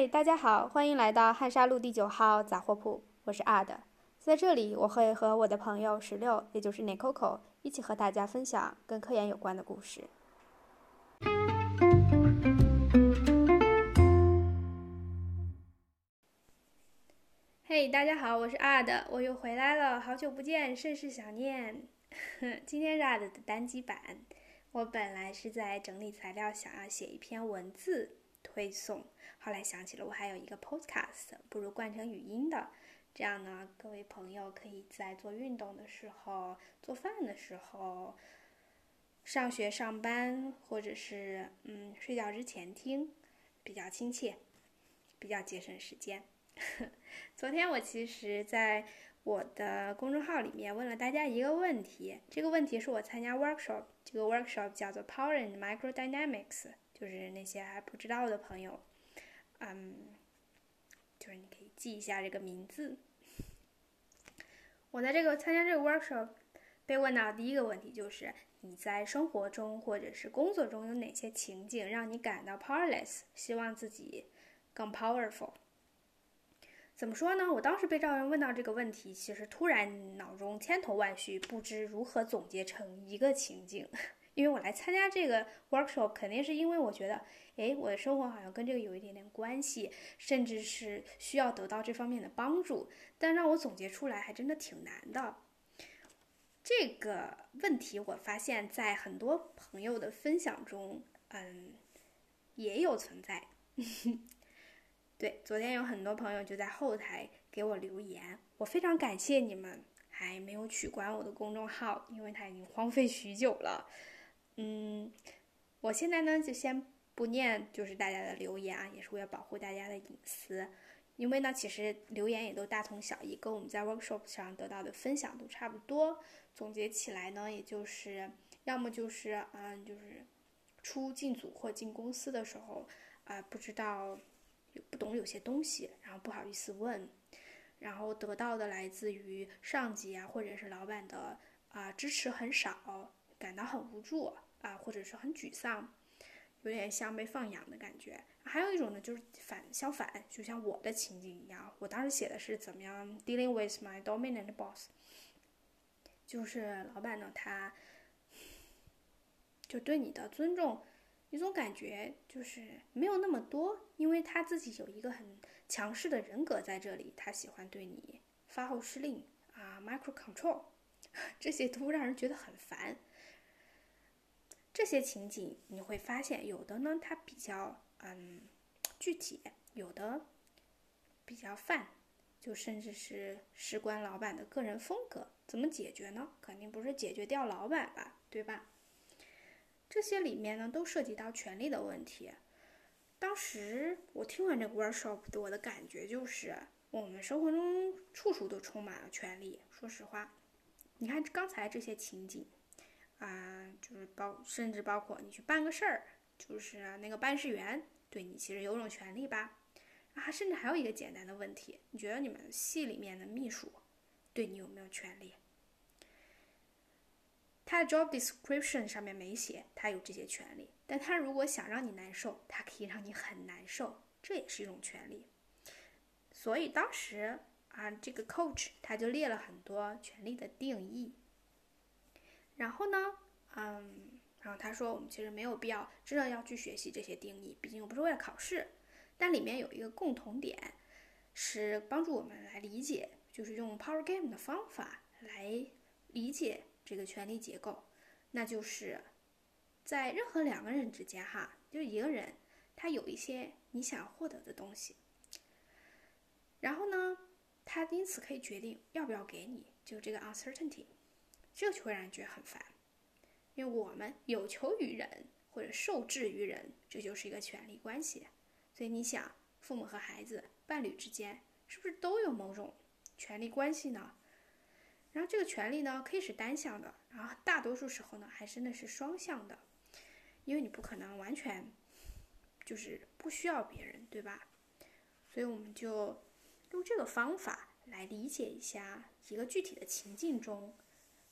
嘿，大家好，欢迎来到汉沙路第九号杂货铺，我是阿的，在这里我会和我的朋友石榴，也就是 Nicoco，一起和大家分享跟科研有关的故事。嘿，大家好，我是阿的，我又回来了，好久不见，甚是想念。今天是阿的的单机版，我本来是在整理材料，想要写一篇文字推送。后来想起了我还有一个 podcast，不如换成语音的，这样呢，各位朋友可以在做运动的时候、做饭的时候、上学上班，或者是嗯睡觉之前听，比较亲切，比较节省时间。昨天我其实在我的公众号里面问了大家一个问题，这个问题是我参加 workshop，这个 workshop 叫做 Power and Microdynamics，就是那些还不知道的朋友。嗯，就是你可以记一下这个名字。我在这个参加这个 workshop 被问到第一个问题就是：你在生活中或者是工作中有哪些情景让你感到 powerless，希望自己更 powerful？怎么说呢？我当时被赵人问到这个问题，其实突然脑中千头万绪，不知如何总结成一个情景。因为我来参加这个 workshop，肯定是因为我觉得，哎，我的生活好像跟这个有一点点关系，甚至是需要得到这方面的帮助。但让我总结出来，还真的挺难的。这个问题，我发现在很多朋友的分享中，嗯，也有存在。对，昨天有很多朋友就在后台给我留言，我非常感谢你们，还没有取关我的公众号，因为它已经荒废许久了。嗯，我现在呢就先不念，就是大家的留言啊，也是为了保护大家的隐私。因为呢，其实留言也都大同小异，跟我们在 workshop 上得到的分享都差不多。总结起来呢，也就是要么就是嗯，就是初进组或进公司的时候啊，不知道不懂有些东西，然后不好意思问，然后得到的来自于上级啊或者是老板的啊支持很少，感到很无助。啊，或者是很沮丧，有点像被放养的感觉。还有一种呢，就是反相反，就像我的情景一样。我当时写的是怎么样 dealing with my dominant boss，就是老板呢，他就对你的尊重，一种感觉就是没有那么多，因为他自己有一个很强势的人格在这里，他喜欢对你发号施令啊，micro control，这些都让人觉得很烦。这些情景你会发现，有的呢它比较嗯具体，有的比较泛，就甚至是事关老板的个人风格。怎么解决呢？肯定不是解决掉老板吧，对吧？这些里面呢都涉及到权力的问题。当时我听完这个 workshop，我的感觉就是，我们生活中处处都充满了权力。说实话，你看刚才这些情景。啊，就是包，甚至包括你去办个事儿，就是那个办事员对你其实有种权利吧。啊，甚至还有一个简单的问题，你觉得你们系里面的秘书对你有没有权利？他的 job description 上面没写他有这些权利，但他如果想让你难受，他可以让你很难受，这也是一种权利。所以当时啊，这个 coach 他就列了很多权利的定义。然后呢，嗯，然后他说，我们其实没有必要真的要去学习这些定义，毕竟又不是为了考试。但里面有一个共同点，是帮助我们来理解，就是用 Power Game 的方法来理解这个权力结构。那就是在任何两个人之间，哈，就一个人，他有一些你想获得的东西，然后呢，他因此可以决定要不要给你，就这个 uncertainty。这就会让人觉得很烦，因为我们有求于人或者受制于人，这就是一个权力关系。所以你想，父母和孩子、伴侣之间是不是都有某种权力关系呢？然后这个权利呢，可以是单向的，然后大多数时候呢，还真的是双向的，因为你不可能完全就是不需要别人，对吧？所以我们就用这个方法来理解一下一个具体的情境中。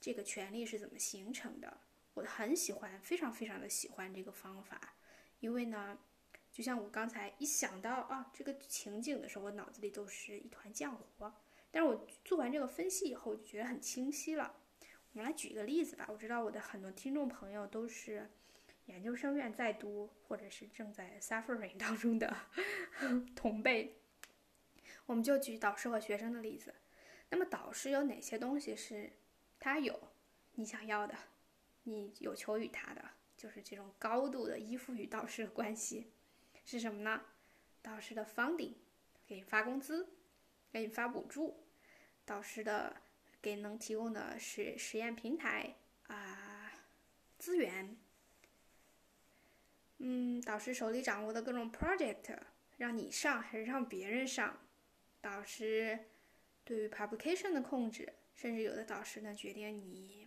这个权利是怎么形成的？我很喜欢，非常非常的喜欢这个方法，因为呢，就像我刚才一想到啊这个情景的时候，我脑子里都是一团浆糊。但是我做完这个分析以后，就觉得很清晰了。我们来举一个例子吧。我知道我的很多听众朋友都是研究生院在读，或者是正在 suffering 当中的 同辈。我们就举导师和学生的例子。那么导师有哪些东西是他有你想要的，你有求于他的，就是这种高度的依附于导师的关系是什么呢？导师的 funding 给你发工资。给你发补助，导师的给能提供的实实验平台啊资源，嗯，导师手里掌握的各种 project，让你上还是让别人上，导师对于 publication 的控制，甚至有的导师呢决定你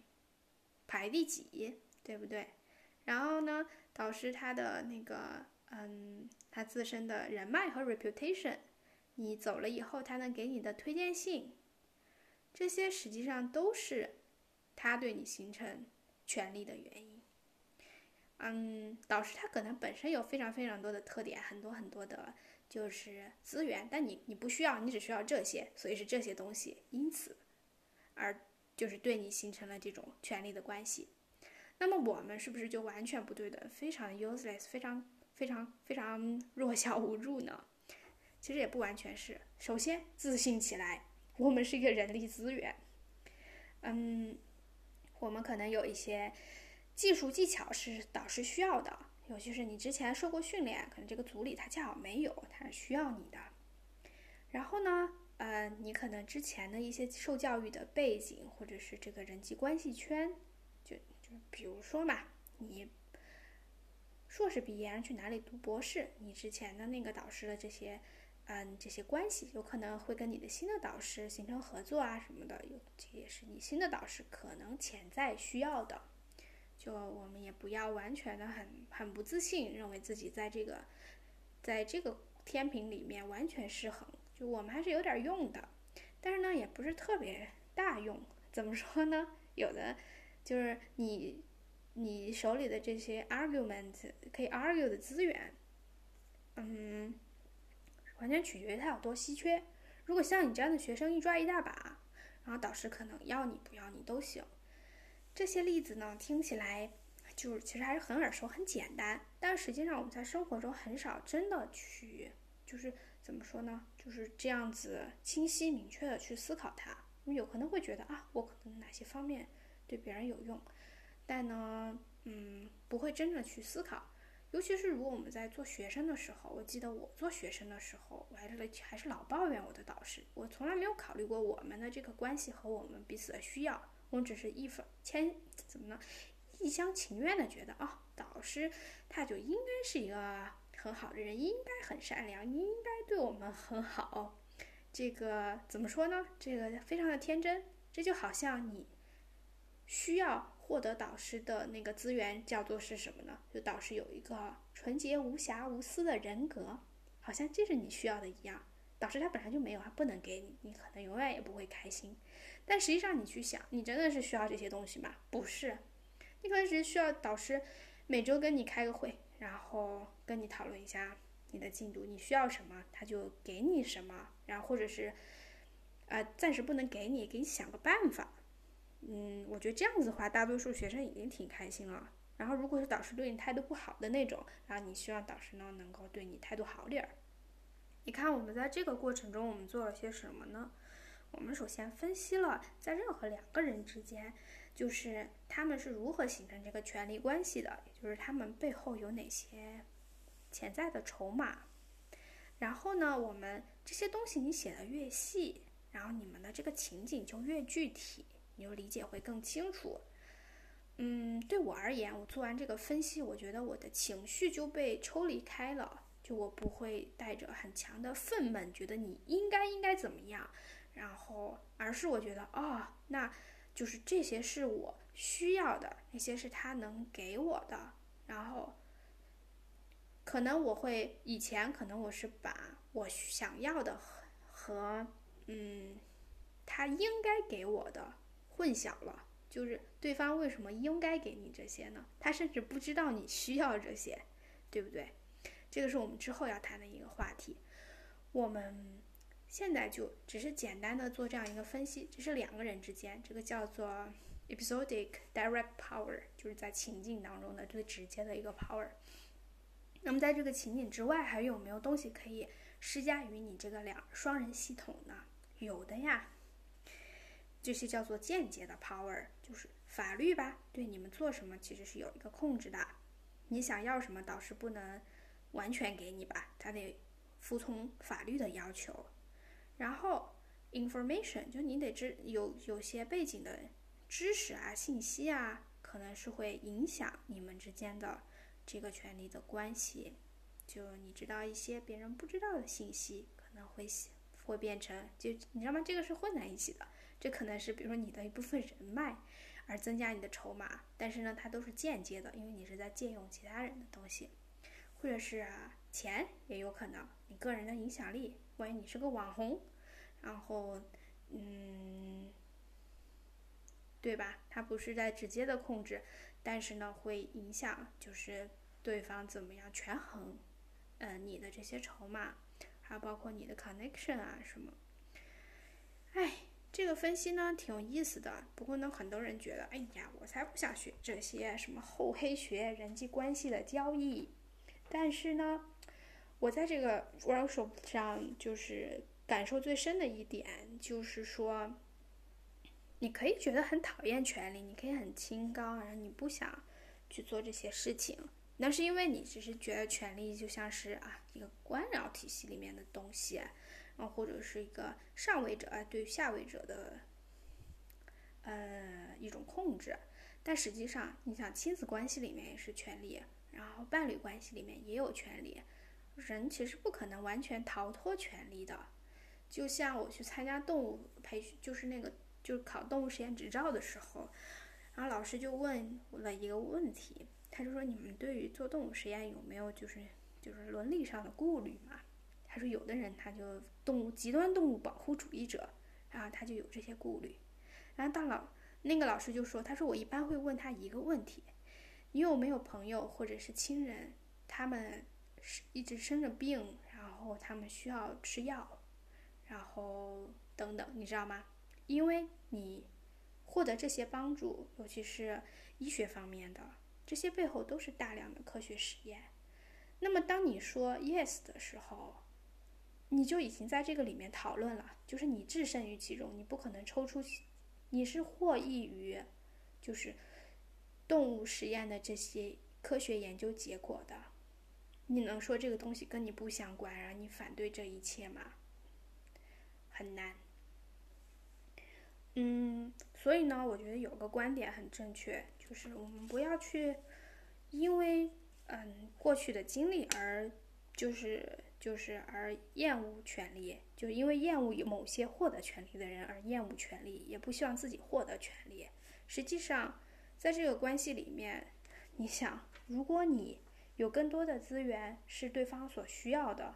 排第几，对不对？然后呢，导师他的那个嗯，他自身的人脉和 reputation。你走了以后，他能给你的推荐信，这些实际上都是他对你形成权利的原因。嗯，导师他可能本身有非常非常多的特点，很多很多的就是资源，但你你不需要，你只需要这些，所以是这些东西，因此而就是对你形成了这种权利的关系。那么我们是不是就完全不对的，非常 useless，非常非常非常 弱小无助呢？其实也不完全是。首先，自信起来，我们是一个人力资源。嗯，我们可能有一些技术技巧是导师需要的，尤其是你之前受过训练，可能这个组里他恰好没有，他是需要你的。然后呢，呃，你可能之前的一些受教育的背景，或者是这个人际关系圈，就就比如说嘛，你硕士毕业去哪里读博士，你之前的那个导师的这些。嗯，这些关系有可能会跟你的新的导师形成合作啊什么的，有这也是你新的导师可能潜在需要的。就我们也不要完全的很很不自信，认为自己在这个在这个天平里面完全失衡。我们还是有点用的，但是呢，也不是特别大用。怎么说呢？有的就是你你手里的这些 argument 可以 argue 的资源，嗯。完全取决于他有多稀缺。如果像你这样的学生一抓一大把，然后导师可能要你不要你都行。这些例子呢，听起来就是其实还是很耳熟、很简单，但实际上我们在生活中很少真的去，就是怎么说呢，就是这样子清晰明确的去思考它。我们有可能会觉得啊，我可能哪些方面对别人有用，但呢，嗯，不会真的去思考。尤其是如果我们在做学生的时候，我记得我做学生的时候，我还是还是老抱怨我的导师，我从来没有考虑过我们的这个关系和我们彼此的需要，我只是一分千怎么呢，一厢情愿的觉得哦，导师他就应该是一个很好的人，应该很善良，应该对我们很好，这个怎么说呢？这个非常的天真，这就好像你需要。获得导师的那个资源叫做是什么呢？就导师有一个纯洁无瑕无私的人格，好像这是你需要的一样。导师他本来就没有，他不能给你，你可能永远也不会开心。但实际上你去想，你真的是需要这些东西吗？不是，你可能只是需要导师每周跟你开个会，然后跟你讨论一下你的进度，你需要什么他就给你什么，然后或者是呃暂时不能给你，给你想个办法。嗯，我觉得这样子的话，大多数学生已经挺开心了。然后，如果是导师对你态度不好的那种，然后你希望导师呢能够对你态度好点儿。你看，我们在这个过程中，我们做了些什么呢？我们首先分析了在任何两个人之间，就是他们是如何形成这个权力关系的，也就是他们背后有哪些潜在的筹码。然后呢，我们这些东西你写的越细，然后你们的这个情景就越具体。你就理解会更清楚。嗯，对我而言，我做完这个分析，我觉得我的情绪就被抽离开了，就我不会带着很强的愤懑，觉得你应该应该怎么样，然后，而是我觉得，哦，那就是这些是我需要的，那些是他能给我的，然后，可能我会以前可能我是把我想要的和嗯，他应该给我的。混淆了，就是对方为什么应该给你这些呢？他甚至不知道你需要这些，对不对？这个是我们之后要谈的一个话题。我们现在就只是简单的做这样一个分析，这是两个人之间，这个叫做 episodic direct power，就是在情境当中的最直接的一个 power。那么在这个情景之外，还有没有东西可以施加于你这个两双人系统呢？有的呀，这些叫做间接的 power，就是法律吧，对你们做什么其实是有一个控制的。你想要什么，导师不能完全给你吧，他得服从法律的要求。然后 information 就你得知有有些背景的知识啊、信息啊，可能是会影响你们之间的。这个权利的关系，就你知道一些别人不知道的信息，可能会会变成就你知道吗？这个是混在一起的，这可能是比如说你的一部分人脉，而增加你的筹码，但是呢，它都是间接的，因为你是在借用其他人的东西，或者是钱也有可能，你个人的影响力，万一你是个网红，然后嗯，对吧？它不是在直接的控制。但是呢，会影响就是对方怎么样权衡，嗯，你的这些筹码，还有包括你的 connection 啊什么。哎，这个分析呢挺有意思的。不过呢，很多人觉得，哎呀，我才不想学这些什么厚黑学、人际关系的交易。但是呢，我在这个 workshop 上就是感受最深的一点就是说。你可以觉得很讨厌权力，你可以很清高，然后你不想去做这些事情，那是因为你只是觉得权力就像是啊一个官僚体系里面的东西，然后或者是一个上位者啊对下位者的呃一种控制。但实际上，你想亲子关系里面也是权力，然后伴侣关系里面也有权利，人其实不可能完全逃脱权力的。就像我去参加动物培训，就是那个。就是考动物实验执照的时候，然后老师就问了一个问题，他就说：“你们对于做动物实验有没有就是就是伦理上的顾虑嘛？”他说：“有的人他就动物极端动物保护主义者，然后他就有这些顾虑。”然后大老那个老师就说：“他说我一般会问他一个问题，你有没有朋友或者是亲人，他们是一直生着病，然后他们需要吃药，然后等等，你知道吗？”因为你获得这些帮助，尤其是医学方面的，这些背后都是大量的科学实验。那么，当你说 yes 的时候，你就已经在这个里面讨论了，就是你置身于其中，你不可能抽出，你是获益于，就是动物实验的这些科学研究结果的。你能说这个东西跟你不相关，然后你反对这一切吗？很难。嗯，所以呢，我觉得有个观点很正确，就是我们不要去因为嗯过去的经历而就是就是而厌恶权利，就因为厌恶某些获得权利的人而厌恶权利，也不希望自己获得权利。实际上，在这个关系里面，你想，如果你有更多的资源是对方所需要的，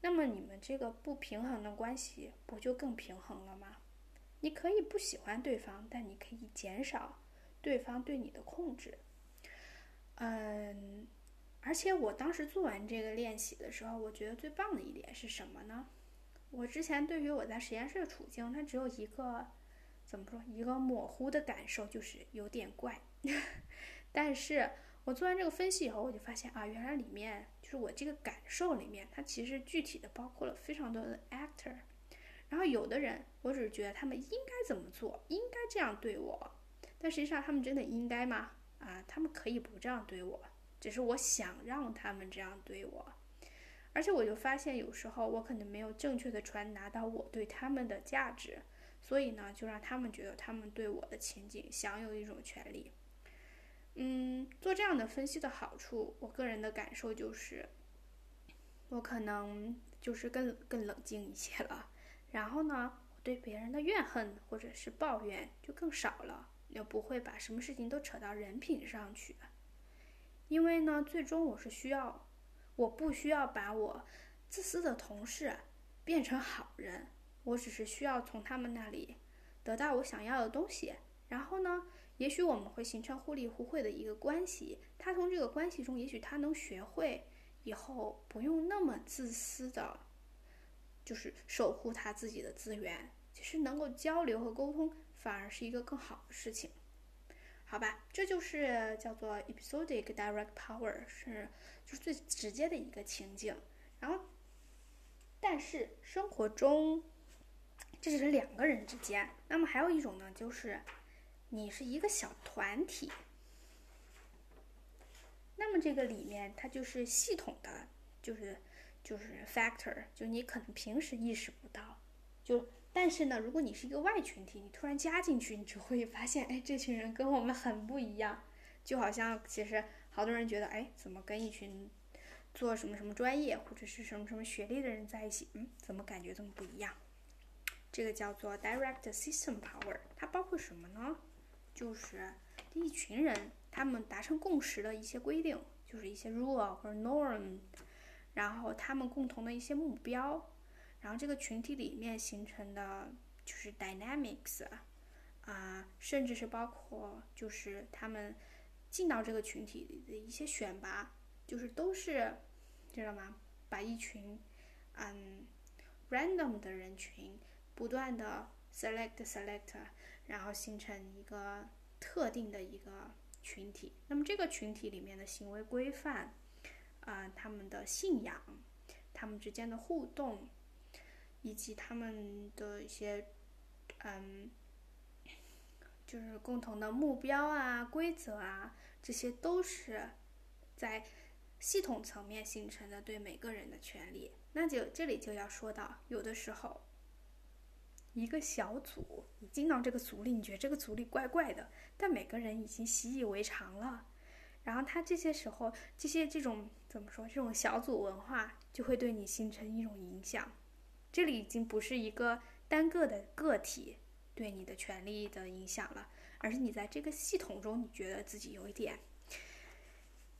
那么你们这个不平衡的关系不就更平衡了吗？你可以不喜欢对方，但你可以减少对方对你的控制。嗯，而且我当时做完这个练习的时候，我觉得最棒的一点是什么呢？我之前对于我在实验室的处境，它只有一个怎么说，一个模糊的感受，就是有点怪。但是我做完这个分析以后，我就发现啊，原来里面就是我这个感受里面，它其实具体的包括了非常多的 actor。然后有的人，我只是觉得他们应该怎么做，应该这样对我，但实际上他们真的应该吗？啊，他们可以不这样对我，只是我想让他们这样对我。而且我就发现，有时候我可能没有正确的传达到我对他们的价值，所以呢，就让他们觉得他们对我的情景享有一种权利。嗯，做这样的分析的好处，我个人的感受就是，我可能就是更更冷静一些了。然后呢，我对别人的怨恨或者是抱怨就更少了，也不会把什么事情都扯到人品上去。因为呢，最终我是需要，我不需要把我自私的同事变成好人，我只是需要从他们那里得到我想要的东西。然后呢，也许我们会形成互利互惠的一个关系。他从这个关系中，也许他能学会以后不用那么自私的，就是守护他自己的资源。其实能够交流和沟通，反而是一个更好的事情。好吧，这就是叫做 episodic direct power，是就是最直接的一个情境。然后，但是生活中，这只是两个人之间。那么还有一种呢，就是你是一个小团体。那么这个里面它就是系统的，就是就是 factor，就你可能平时意识不到，就。但是呢，如果你是一个外群体，你突然加进去，你就会发现，哎，这群人跟我们很不一样，就好像其实好多人觉得，哎，怎么跟一群做什么什么专业或者是什么什么学历的人在一起，嗯，怎么感觉这么不一样？这个叫做 direct system power，它包括什么呢？就是一群人他们达成共识的一些规定，就是一些 rule 或者 norm，然后他们共同的一些目标。然后这个群体里面形成的就是 dynamics，啊，甚至是包括就是他们进到这个群体的一些选拔，就是都是知道吗？把一群嗯 random 的人群不断的 select select，然后形成一个特定的一个群体。那么这个群体里面的行为规范，啊，他们的信仰，他们之间的互动。以及他们的一些，嗯，就是共同的目标啊、规则啊，这些都是在系统层面形成的对每个人的权利。那就这里就要说到，有的时候一个小组，你进到这个组里，你觉得这个组里怪怪的，但每个人已经习以为常了。然后他这些时候，这些这种怎么说？这种小组文化就会对你形成一种影响。这里已经不是一个单个的个体对你的权利的影响了，而是你在这个系统中，你觉得自己有一点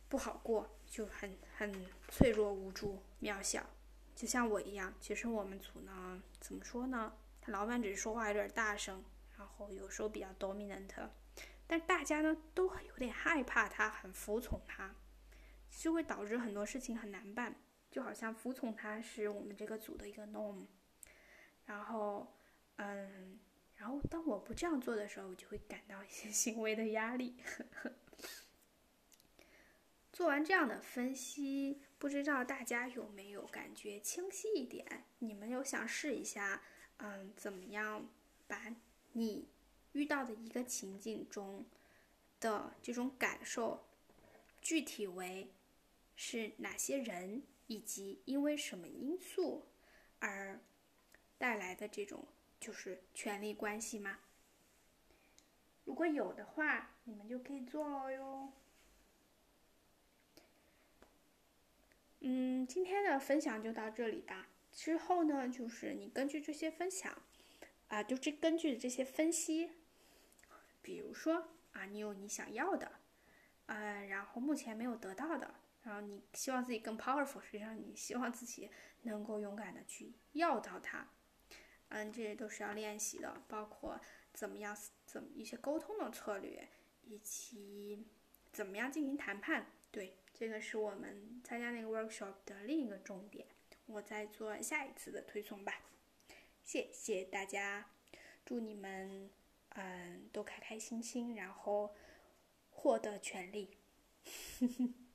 不好过，就很很脆弱、无助、渺小，就像我一样。其实我们组呢，怎么说呢？他老板只是说话有点大声，然后有时候比较 dominant，但大家呢都有点害怕他，很服从他，就会导致很多事情很难办。就好像服从他是我们这个组的一个 norm，然后，嗯，然后当我不这样做的时候，我就会感到一些 行为的压力。做完这样的分析，不知道大家有没有感觉清晰一点？你们有想试一下，嗯，怎么样把你遇到的一个情景中的这种感受，具体为是哪些人？以及因为什么因素而带来的这种就是权力关系吗？如果有的话，你们就可以做了哟。嗯，今天的分享就到这里吧。之后呢，就是你根据这些分享，啊，就这根据这些分析，比如说啊，你有你想要的，呃，然后目前没有得到的。然后你希望自己更 powerful，实际上你希望自己能够勇敢的去要到它，嗯，这些都是要练习的，包括怎么样怎么一些沟通的策略，以及怎么样进行谈判。对，这个是我们参加那个 workshop 的另一个重点，我再做下一次的推送吧。谢谢大家，祝你们嗯都开开心心，然后获得权利。